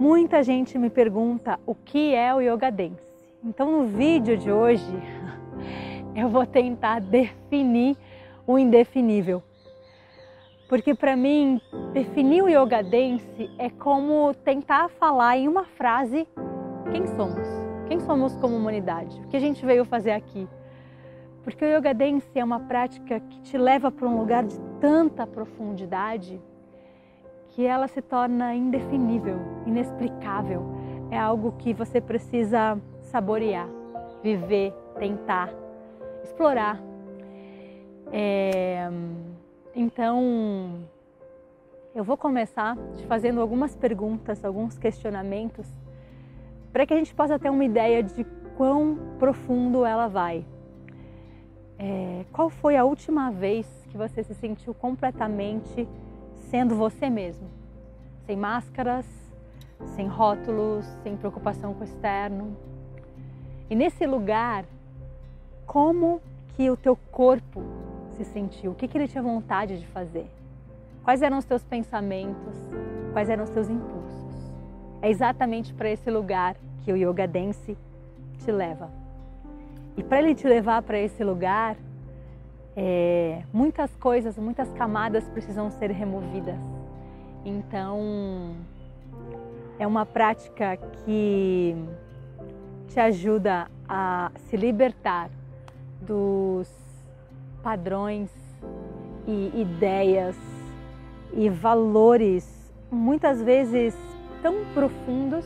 Muita gente me pergunta o que é o Yoga Dance. Então, no vídeo de hoje, eu vou tentar definir o indefinível. Porque para mim, definir o Yoga Dance é como tentar falar em uma frase quem somos. Quem somos como humanidade? O que a gente veio fazer aqui? Porque o Yoga Dance é uma prática que te leva para um lugar de tanta profundidade que ela se torna indefinível, inexplicável. É algo que você precisa saborear, viver, tentar, explorar. É... Então, eu vou começar te fazendo algumas perguntas, alguns questionamentos, para que a gente possa ter uma ideia de quão profundo ela vai. É... Qual foi a última vez que você se sentiu completamente sendo você mesmo, sem máscaras, sem rótulos, sem preocupação com o externo. E nesse lugar, como que o teu corpo se sentiu? O que, que ele tinha vontade de fazer? Quais eram os teus pensamentos? Quais eram os teus impulsos? É exatamente para esse lugar que o Yoga Dance te leva. E para ele te levar para esse lugar, é, muitas coisas, muitas camadas precisam ser removidas. Então, é uma prática que te ajuda a se libertar dos padrões e ideias e valores muitas vezes tão profundos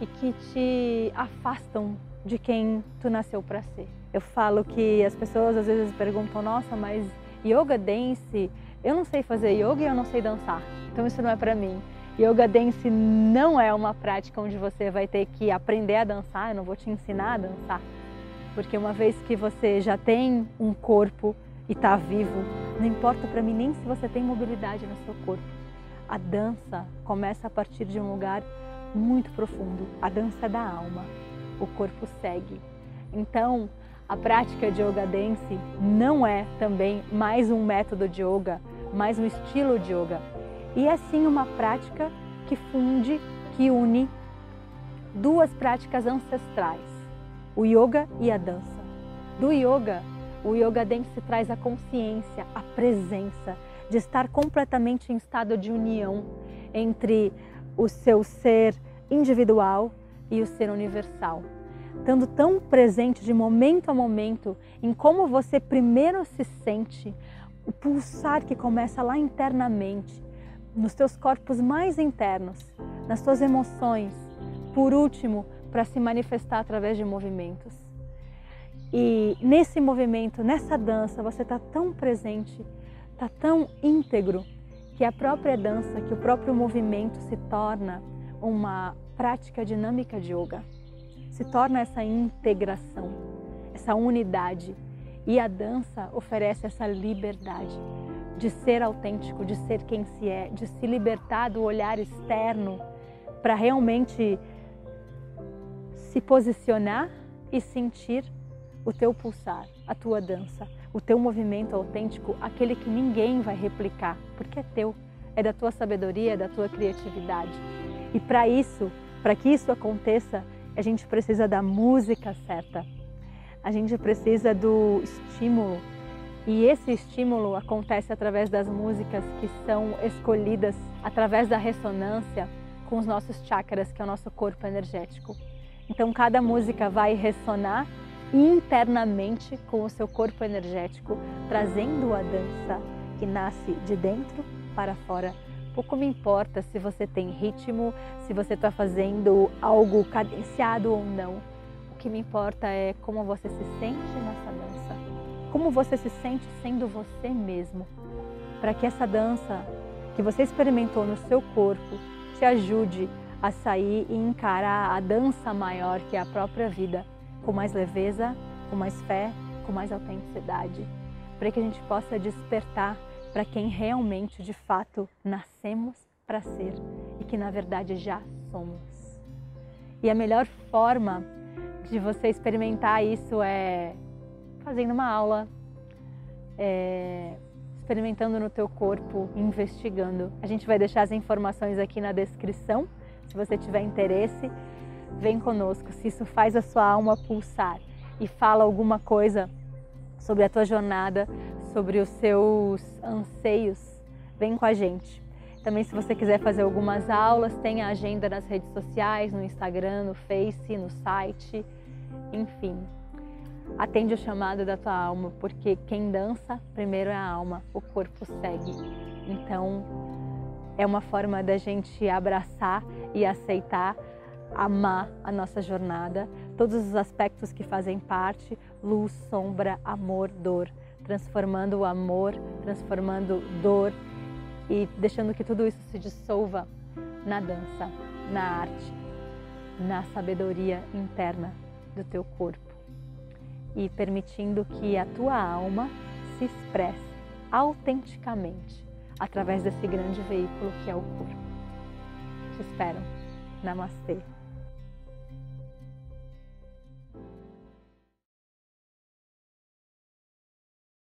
e que te afastam de quem tu nasceu para ser. Eu falo que as pessoas às vezes perguntam: "Nossa, mas yoga dance, eu não sei fazer yoga e eu não sei dançar. Então isso não é para mim". Yoga dance não é uma prática onde você vai ter que aprender a dançar, eu não vou te ensinar a dançar. Porque uma vez que você já tem um corpo e está vivo, não importa para mim nem se você tem mobilidade no seu corpo. A dança começa a partir de um lugar muito profundo. A dança da alma. O corpo segue. Então, a prática de yoga dance não é também mais um método de yoga, mais um estilo de yoga. E é sim uma prática que funde, que une duas práticas ancestrais, o yoga e a dança. Do yoga, o yoga dance traz a consciência, a presença de estar completamente em estado de união entre o seu ser individual e o ser universal estando tão presente de momento a momento em como você primeiro se sente, o pulsar que começa lá internamente, nos teus corpos mais internos, nas tuas emoções, por último, para se manifestar através de movimentos. E nesse movimento, nessa dança, você está tão presente, está tão íntegro, que a própria dança, que o próprio movimento se torna uma prática dinâmica de yoga se torna essa integração, essa unidade. E a dança oferece essa liberdade de ser autêntico, de ser quem se é, de se libertar do olhar externo para realmente se posicionar e sentir o teu pulsar, a tua dança, o teu movimento autêntico, aquele que ninguém vai replicar, porque é teu, é da tua sabedoria, é da tua criatividade. E para isso, para que isso aconteça, a gente precisa da música certa, a gente precisa do estímulo. E esse estímulo acontece através das músicas que são escolhidas através da ressonância com os nossos chakras, que é o nosso corpo energético. Então, cada música vai ressonar internamente com o seu corpo energético, trazendo a dança que nasce de dentro para fora Pouco me importa se você tem ritmo, se você está fazendo algo cadenciado ou não. O que me importa é como você se sente nessa dança. Como você se sente sendo você mesmo. Para que essa dança que você experimentou no seu corpo te ajude a sair e encarar a dança maior que é a própria vida com mais leveza, com mais fé, com mais autenticidade, para que a gente possa despertar para quem realmente, de fato, nascemos para ser e que na verdade já somos. E a melhor forma de você experimentar isso é fazendo uma aula, é, experimentando no teu corpo, investigando. A gente vai deixar as informações aqui na descrição, se você tiver interesse, vem conosco. Se isso faz a sua alma pulsar e fala alguma coisa sobre a tua jornada, sobre os seus anseios, vem com a gente. Também se você quiser fazer algumas aulas, tem a agenda nas redes sociais, no Instagram, no Face, no site, enfim. Atende o chamado da tua alma, porque quem dança primeiro é a alma, o corpo segue. Então, é uma forma da gente abraçar e aceitar, amar a nossa jornada, todos os aspectos que fazem parte, luz, sombra, amor, dor, transformando o amor, transformando dor e deixando que tudo isso se dissolva na dança, na arte, na sabedoria interna do teu corpo e permitindo que a tua alma se expresse autenticamente através desse grande veículo que é o corpo. Te espero. Namastê.